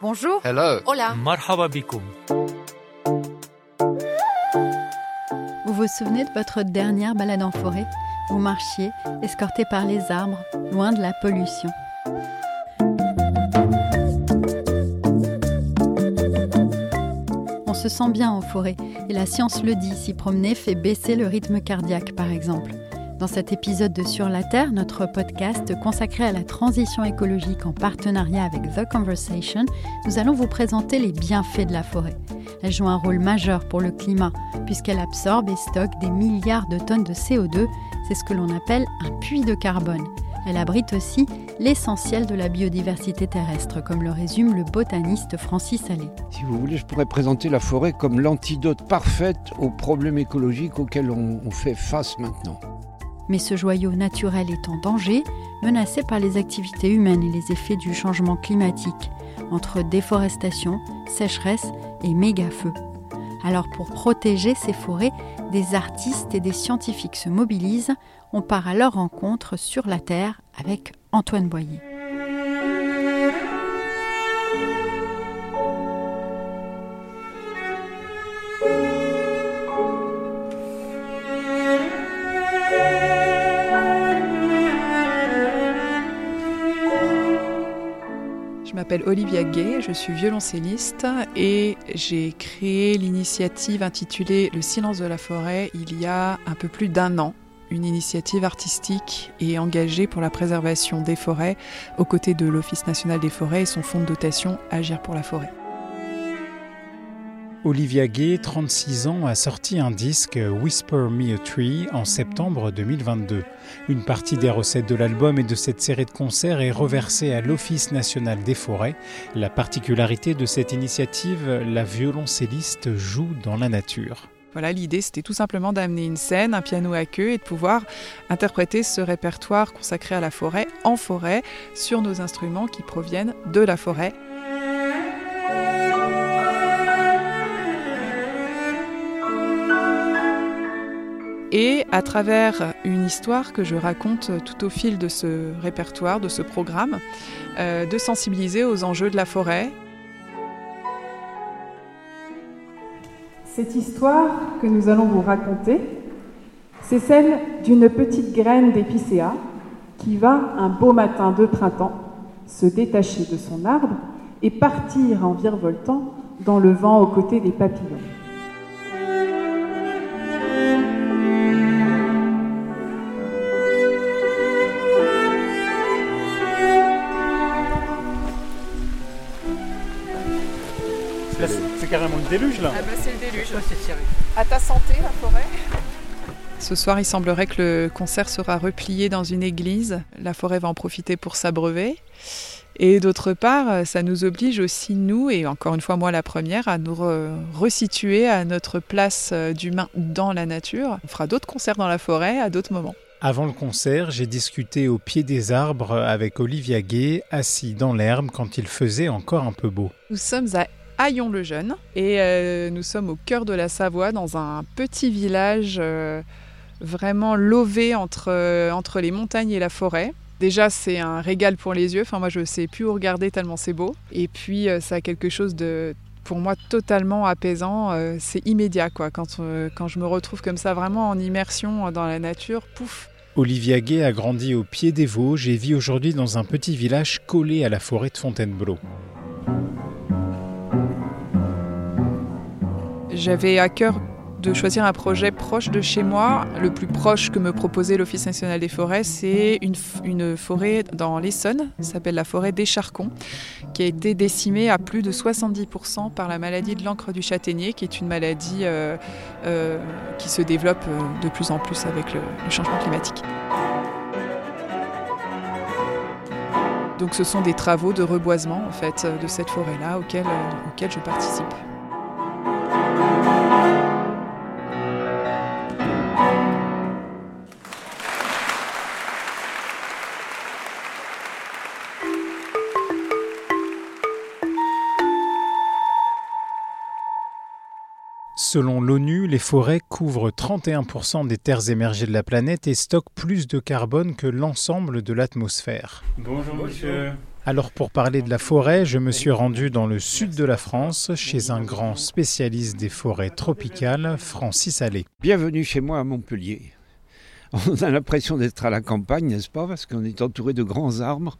Bonjour. Hello. Hola. Marhaba Vous vous souvenez de votre dernière balade en forêt? Vous marchiez, escorté par les arbres, loin de la pollution. On se sent bien en forêt, et la science le dit, s'y promener fait baisser le rythme cardiaque par exemple. Dans cet épisode de Sur la Terre, notre podcast consacré à la transition écologique en partenariat avec The Conversation, nous allons vous présenter les bienfaits de la forêt. Elle joue un rôle majeur pour le climat, puisqu'elle absorbe et stocke des milliards de tonnes de CO2, c'est ce que l'on appelle un puits de carbone. Elle abrite aussi l'essentiel de la biodiversité terrestre, comme le résume le botaniste Francis Allais. Si vous voulez, je pourrais présenter la forêt comme l'antidote parfaite aux problèmes écologiques auxquels on, fait face maintenant. Mais ce joyau naturel est en danger, menacé par les activités humaines et les effets du changement climatique, entre déforestation, sécheresse et méga-feux. Alors pour protéger ces forêts, des artistes et des scientifiques se mobilisent. On part à leur rencontre sur la Terre avec Antoine Boyer. M'appelle Olivia Gay, je suis violoncelliste et j'ai créé l'initiative intitulée Le silence de la forêt il y a un peu plus d'un an. Une initiative artistique et engagée pour la préservation des forêts aux côtés de l'Office national des forêts et son fonds de dotation Agir pour la forêt. Olivia Gay, 36 ans, a sorti un disque Whisper Me a Tree en septembre 2022. Une partie des recettes de l'album et de cette série de concerts est reversée à l'Office national des forêts. La particularité de cette initiative, la violoncelliste joue dans la nature. Voilà, l'idée c'était tout simplement d'amener une scène, un piano à queue et de pouvoir interpréter ce répertoire consacré à la forêt en forêt sur nos instruments qui proviennent de la forêt. Et à travers une histoire que je raconte tout au fil de ce répertoire, de ce programme, euh, de sensibiliser aux enjeux de la forêt. Cette histoire que nous allons vous raconter, c'est celle d'une petite graine d'épicéa qui va, un beau matin de printemps, se détacher de son arbre et partir en virevoltant dans le vent aux côtés des papillons. C'est carrément le déluge là. Ah bah c'est le déluge. À ta santé la forêt. Ce soir, il semblerait que le concert sera replié dans une église. La forêt va en profiter pour s'abreuver. Et d'autre part, ça nous oblige aussi, nous, et encore une fois moi la première, à nous re resituer à notre place d'humain dans la nature. On fera d'autres concerts dans la forêt à d'autres moments. Avant le concert, j'ai discuté au pied des arbres avec Olivia Gay, assis dans l'herbe quand il faisait encore un peu beau. Nous sommes à Haillon-le-Jeune et euh, nous sommes au cœur de la Savoie dans un petit village euh, vraiment lové entre, euh, entre les montagnes et la forêt. Déjà, c'est un régal pour les yeux. Enfin, moi, je ne sais plus où regarder tellement c'est beau. Et puis, ça a quelque chose de, pour moi, totalement apaisant. c'est immédiat, quoi. Quand, quand je me retrouve comme ça, vraiment en immersion dans la nature, pouf. Olivia Gay a grandi au pied des Vosges et vit aujourd'hui dans un petit village collé à la forêt de Fontainebleau. J'avais à cœur de choisir un projet proche de chez moi. Le plus proche que me proposait l'Office national des forêts, c'est une, forêt dans l'Essonne, s'appelle la forêt des Charcons, qui a été décimée à plus de 70% par la maladie de l'encre du châtaignier, qui est une maladie euh, euh, qui se développe de plus en plus avec le, changement climatique. Donc ce sont des travaux de reboisement en fait de cette forêt-là euh, auxquels je participe. Selon l'ONU, les forêts couvrent 31% des terres émergées de la planète et stockent plus de carbone que l'ensemble de l'atmosphère. Bonjour monsieur. Alors pour parler de la forêt, je me suis rendu dans le sud de la France chez un grand spécialiste des forêts tropicales, Francis Allais. Bienvenue chez moi à Montpellier. On a l'impression d'être à la campagne, n'est-ce pas? Parce qu'on est entouré de grands arbres.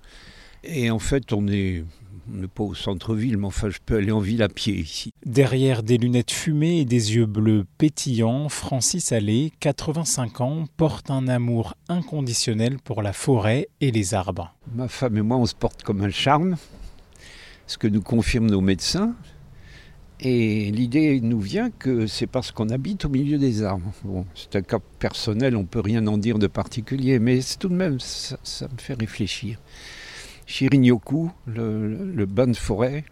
Et en fait, on est on n'est pas au centre-ville, mais enfin, je peux aller en ville à pied ici. Derrière des lunettes fumées et des yeux bleus pétillants, Francis Allais, 85 ans, porte un amour inconditionnel pour la forêt et les arbres. Ma femme et moi, on se porte comme un charme, ce que nous confirment nos médecins. Et l'idée nous vient que c'est parce qu'on habite au milieu des arbres. Bon, c'est un cas personnel, on ne peut rien en dire de particulier, mais tout de même, ça, ça me fait réfléchir. Shirin-yoku, le, bain de forêt,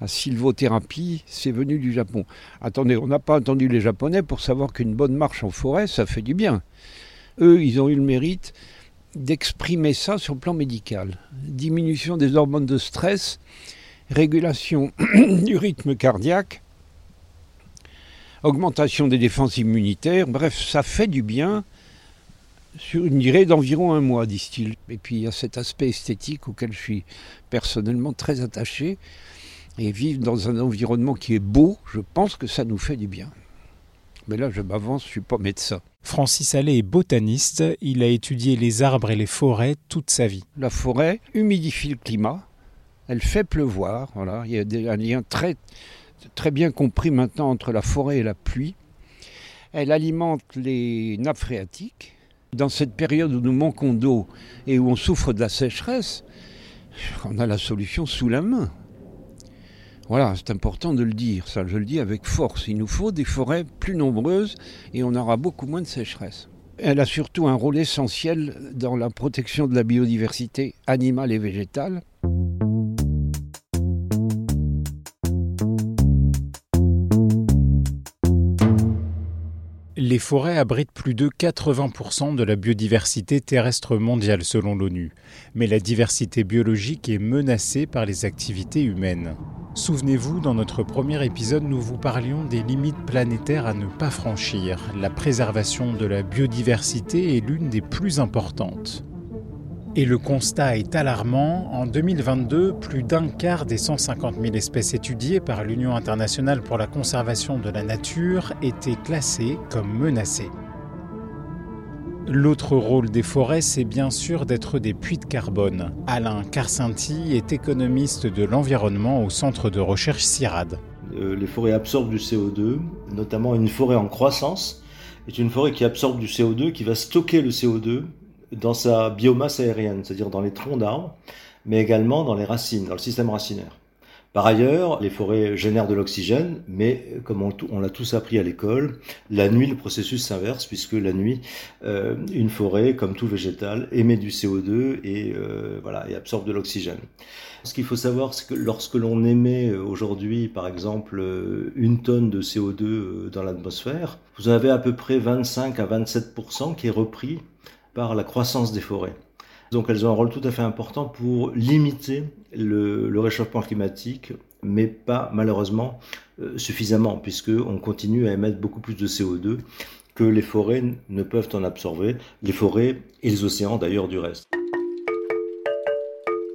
la, sylvothérapie, c'est venu du Japon. Attendez, on n'a pas entendu les Japonais pour savoir qu'une bonne marche en forêt, ça fait du bien. Eux, ils ont eu le mérite d'exprimer ça sur le plan médical. Diminution des hormones de stress, régulation du rythme cardiaque, augmentation des défenses immunitaires, bref, ça fait du bien sur une durée d'environ un mois, disent-ils. Et puis il y a cet aspect esthétique auquel je suis personnellement très attaché. Et vivre dans un environnement qui est beau, je pense que ça nous fait du bien. Mais là, je m'avance, je ne suis pas médecin. Francis Allais est botaniste. Il a étudié les arbres et les forêts toute sa vie. La forêt humidifie le climat. Elle fait pleuvoir. Voilà. Il y a un lien très, très bien compris maintenant entre la forêt et la pluie. Elle alimente les nappes phréatiques dans cette période où nous manquons d'eau et où on souffre de la sécheresse, on a la solution sous la main. Voilà, c'est important de le dire, ça je le dis avec force. Il nous faut des forêts plus nombreuses et on aura beaucoup moins de sécheresse. Elle a surtout un rôle essentiel dans la protection de la biodiversité animale et végétale. Les forêts abritent plus de 80% de la biodiversité terrestre mondiale selon l'ONU, mais la diversité biologique est menacée par les activités humaines. Souvenez-vous, dans notre premier épisode, nous vous parlions des limites planétaires à ne pas franchir. La préservation de la biodiversité est l'une des plus importantes. Et le constat est alarmant. En 2022, plus d'un quart des 150 000 espèces étudiées par l'Union internationale pour la conservation de la nature étaient classées comme menacées. L'autre rôle des forêts, c'est bien sûr d'être des puits de carbone. Alain Carcinti est économiste de l'environnement au centre de recherche CIRAD. Euh, les forêts absorbent du CO2, notamment une forêt en croissance est une forêt qui absorbe du CO2, qui va stocker le CO2 dans sa biomasse aérienne, c'est-à-dire dans les troncs d'arbres, mais également dans les racines, dans le système racinaire. Par ailleurs, les forêts génèrent de l'oxygène, mais comme on, l'a tous appris à l'école, la nuit, le processus s'inverse, puisque la nuit, euh, une forêt, comme tout végétal, émet du CO2 et, euh, voilà, et absorbe de l'oxygène. Ce qu'il faut savoir, c'est que lorsque l'on émet euh, aujourd'hui, par exemple, une tonne de CO2 dans l'atmosphère, vous en avez à peu près 25 à 27% qui est repris par la croissance des forêts. Donc elles ont un rôle tout à fait important pour limiter le, réchauffement climatique, mais pas malheureusement euh, suffisamment, puisqu'on continue à émettre beaucoup plus de CO2 que les forêts ne peuvent en absorber, les forêts et les océans d'ailleurs du reste.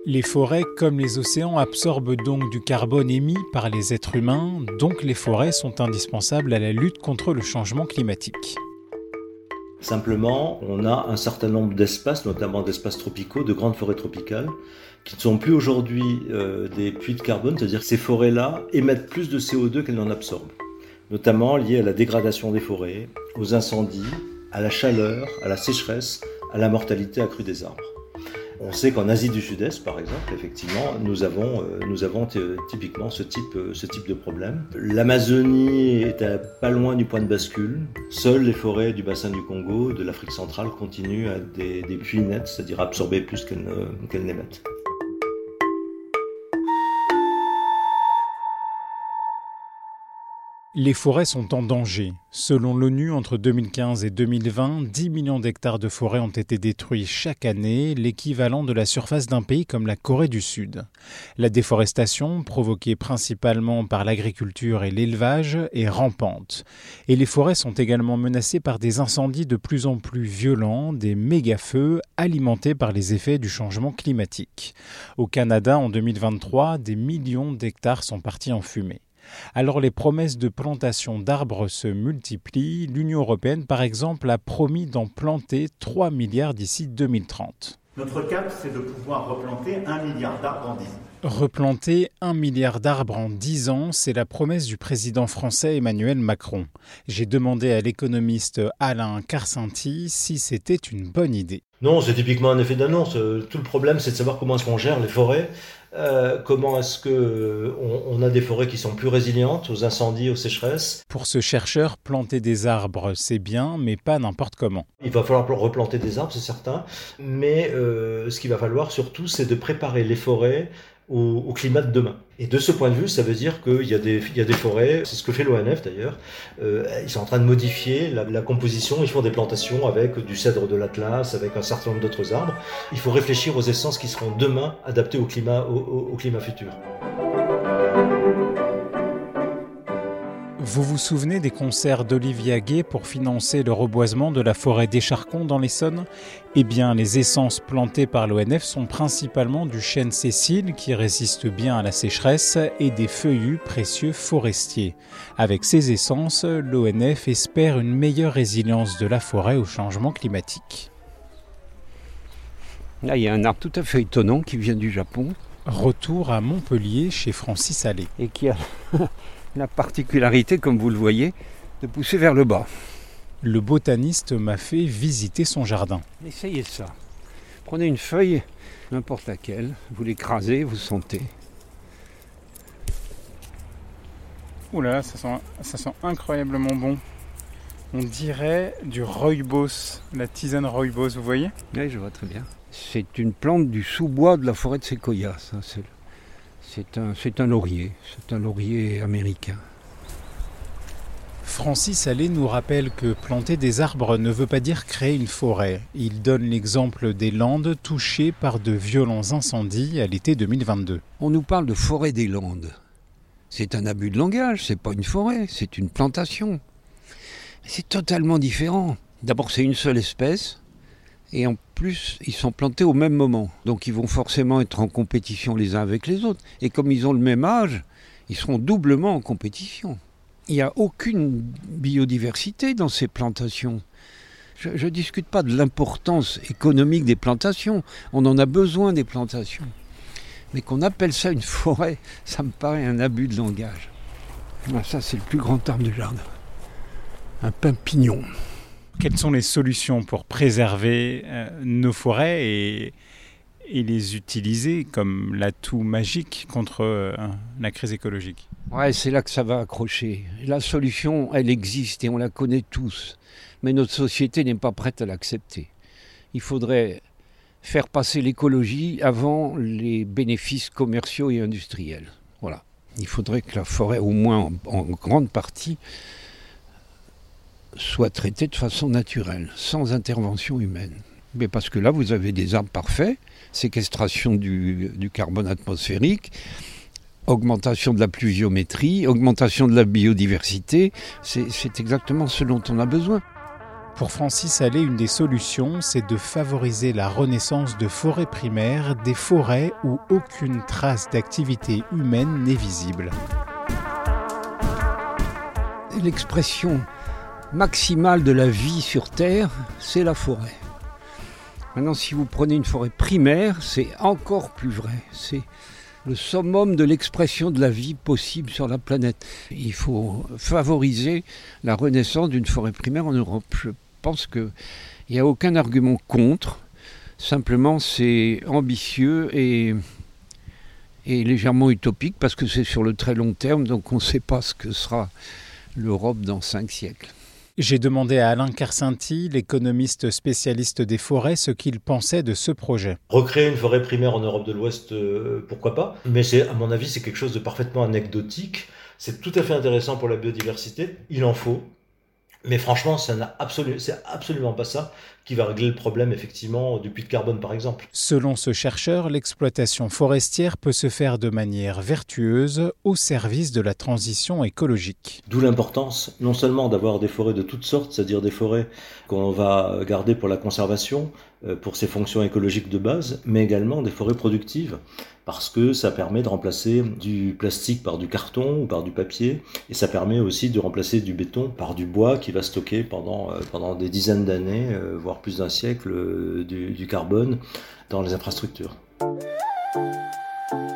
Les forêts, comme les océans, absorbent donc du carbone émis par les êtres humains, donc les forêts sont indispensables à la lutte contre le changement climatique. Simplement, on a un certain nombre d'espaces, notamment d'espaces tropicaux, de grandes forêts tropicales, qui ne sont plus aujourd'hui euh, des puits de carbone, c'est-à-dire que ces forêts-là émettent plus de CO2 qu'elles n'en absorbent, notamment liées à la dégradation des forêts, aux incendies, à la chaleur, à la sécheresse, à la mortalité accrue des arbres. On sait qu'en Asie du Sud-Est, par exemple, effectivement, nous avons, euh, nous avons typiquement ce type, euh, ce de problème. L'Amazonie est pas loin du point de bascule. Seules les forêts du bassin du Congo, de l'Afrique centrale, continuent à des, des puits nets, c'est-à-dire absorber plus qu'elles n'émettent. Les forêts sont en danger. Selon l'ONU, entre 2015 et 2020, 10 millions d'hectares de forêts ont été détruits chaque année, l'équivalent de la surface d'un pays comme la Corée du Sud. La déforestation, provoquée principalement par l'agriculture et l'élevage, est rampante. Et les forêts sont également menacées par des incendies de plus en plus violents, des méga-feux alimentés par les effets du changement climatique. Au Canada, en 2023, des millions d'hectares sont partis en fumée. Alors les promesses de plantation d'arbres se multiplient. L'Union européenne, par exemple, a promis d'en planter 3 milliards d'ici 2030. Notre cap, c'est de pouvoir replanter 1 milliard d'arbres en 10 ans. Replanter un milliard d'arbres en 10 ans, c'est la promesse du président français Emmanuel Macron. J'ai demandé à l'économiste Alain Carcenti si c'était une bonne idée. Non, c'est typiquement un effet d'annonce. Tout le problème, c'est de savoir comment est-ce qu'on gère les forêts euh, comment est-ce que on, a des forêts qui sont plus résilientes aux incendies, aux sécheresses Pour ce chercheur, planter des arbres, c'est bien, mais pas n'importe comment. Il va falloir replanter des arbres, c'est certain, mais euh, ce qu'il va falloir surtout, c'est de préparer les forêts au, climat de demain. Et de ce point de vue, ça veut dire qu'il y, a des, il y a des forêts, c'est ce que fait l'ONF d'ailleurs, euh, ils sont en train de modifier la, composition, ils font des plantations avec du cèdre de l'Atlas, avec un certain nombre d'autres arbres. Il faut réfléchir aux essences qui seront demain adaptées au climat, au climat futur. Vous vous souvenez des concerts d'Olivier Gay pour financer le reboisement de la forêt d'Écharcon dans l'Essonne? Eh bien, les essences plantées par l'ONF sont principalement du chêne Cécile qui résiste bien à la sécheresse et des feuillus précieux forestiers. Avec ces essences, l'ONF espère une meilleure résilience de la forêt au changement climatique. Là, il y a un arbre tout à fait étonnant qui vient du Japon. Retour à Montpellier chez Francis Allais. Et qui a la particularité, comme vous le voyez, de pousser vers le bas. Le botaniste m'a fait visiter son jardin. Essayez ça. Prenez une feuille, n'importe laquelle, vous l'écrasez, vous sentez. Ouh là, ça sent, ça sent incroyablement bon. On dirait du rooibos, la tisane rooibos, vous voyez? Oui, je vois très bien. C'est une plante du sous-bois de la forêt de séquoia, ça. C'est c'est un, un laurier, c'est un laurier américain. Francis Allais nous rappelle que planter des arbres ne veut pas dire créer une forêt. Il donne l'exemple des Landes touchées par de violents incendies à l'été 2022. On nous parle de forêt des Landes. C'est un abus de langage, c'est pas une forêt, c'est une plantation. C'est totalement différent. D'abord, c'est une seule espèce, et en plus, ils sont plantés au même moment. Donc ils vont forcément être en compétition les uns avec les autres. Et comme ils ont le même âge, ils seront doublement en compétition. Il n'y a aucune biodiversité dans ces plantations. Je ne discute pas de l'importance économique des plantations. On en a besoin des plantations. Mais qu'on appelle ça une forêt, ça me paraît un abus de langage. Ah, ça, c'est le plus grand arbre du jardin. Un pin pignon. Quelles sont les solutions pour préserver euh, nos forêts et, les utiliser comme l'atout magique contre euh, la crise écologique? Ouais, c'est là que ça va accrocher. La solution, elle existe et on la connaît tous. Mais notre société n'est pas prête à l'accepter. Il faudrait faire passer l'écologie avant les bénéfices commerciaux et industriels. Voilà. Il faudrait que la forêt, au moins en grande partie, soit traité de façon naturelle, sans intervention humaine. Mais parce que là, vous avez des arbres parfaits, séquestration du, carbone atmosphérique, augmentation de la pluviométrie, augmentation de la biodiversité, c'est exactement ce dont on a besoin. Pour Francis Allais, une des solutions, c'est de favoriser la renaissance de forêts primaires, des forêts où aucune trace d'activité humaine n'est visible. L'expression maximale de la vie sur Terre, c'est la forêt. Maintenant, si vous prenez une forêt primaire, c'est encore plus vrai. C'est le summum de l'expression de la vie possible sur la planète. Il faut favoriser la renaissance d'une forêt primaire en Europe. Je pense qu'il n'y a aucun argument contre. Simplement, c'est ambitieux et, et légèrement utopique parce que c'est sur le très long terme, donc on ne sait pas ce que sera l'Europe dans cinq siècles. J'ai demandé à Alain Carcenti, l'économiste spécialiste des forêts, ce qu'il pensait de ce projet. Recréer une forêt primaire en Europe de l'Ouest, euh, pourquoi pas. Mais c'est, à mon avis, c'est quelque chose de parfaitement anecdotique. C'est tout à fait intéressant pour la biodiversité, il en faut, mais franchement, ça n'a absolument, c'est absolument pas ça qui va régler le problème effectivement du puits de carbone par exemple. Selon ce chercheur, l'exploitation forestière peut se faire de manière vertueuse au service de la transition écologique. D'où l'importance non seulement d'avoir des forêts de toutes sortes, c'est-à-dire des forêts qu'on va garder pour la conservation, pour ses fonctions écologiques de base, mais également des forêts productives parce que ça permet de remplacer du plastique par du carton ou par du papier, et ça permet aussi de remplacer du béton par du bois qui va stocker pendant, euh, des dizaines d'années, euh, voire plus d'un siècle, euh, du, du carbone dans les infrastructures.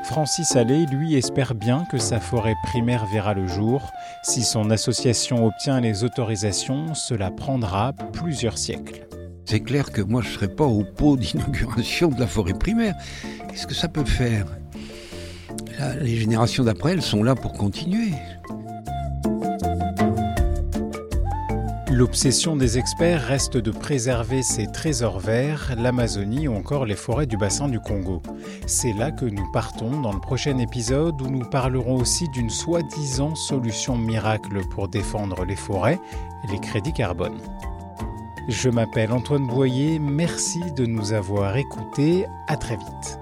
Francis Allais, lui, espère bien que sa forêt primaire verra le jour. Si son association obtient les autorisations, cela prendra plusieurs siècles. C'est clair que moi je ne serais pas au pot d'inauguration de la forêt primaire. Qu'est-ce que ça peut faire? Les générations d'après, elles sont là pour continuer. L'obsession des experts reste de préserver ces trésors verts, l'Amazonie ou encore les forêts du bassin du Congo. C'est là que nous partons dans le prochain épisode où nous parlerons aussi d'une soi-disant solution miracle pour défendre les forêts, les crédits carbone. Je m'appelle Antoine Boyer, merci de nous avoir écoutés, à très vite.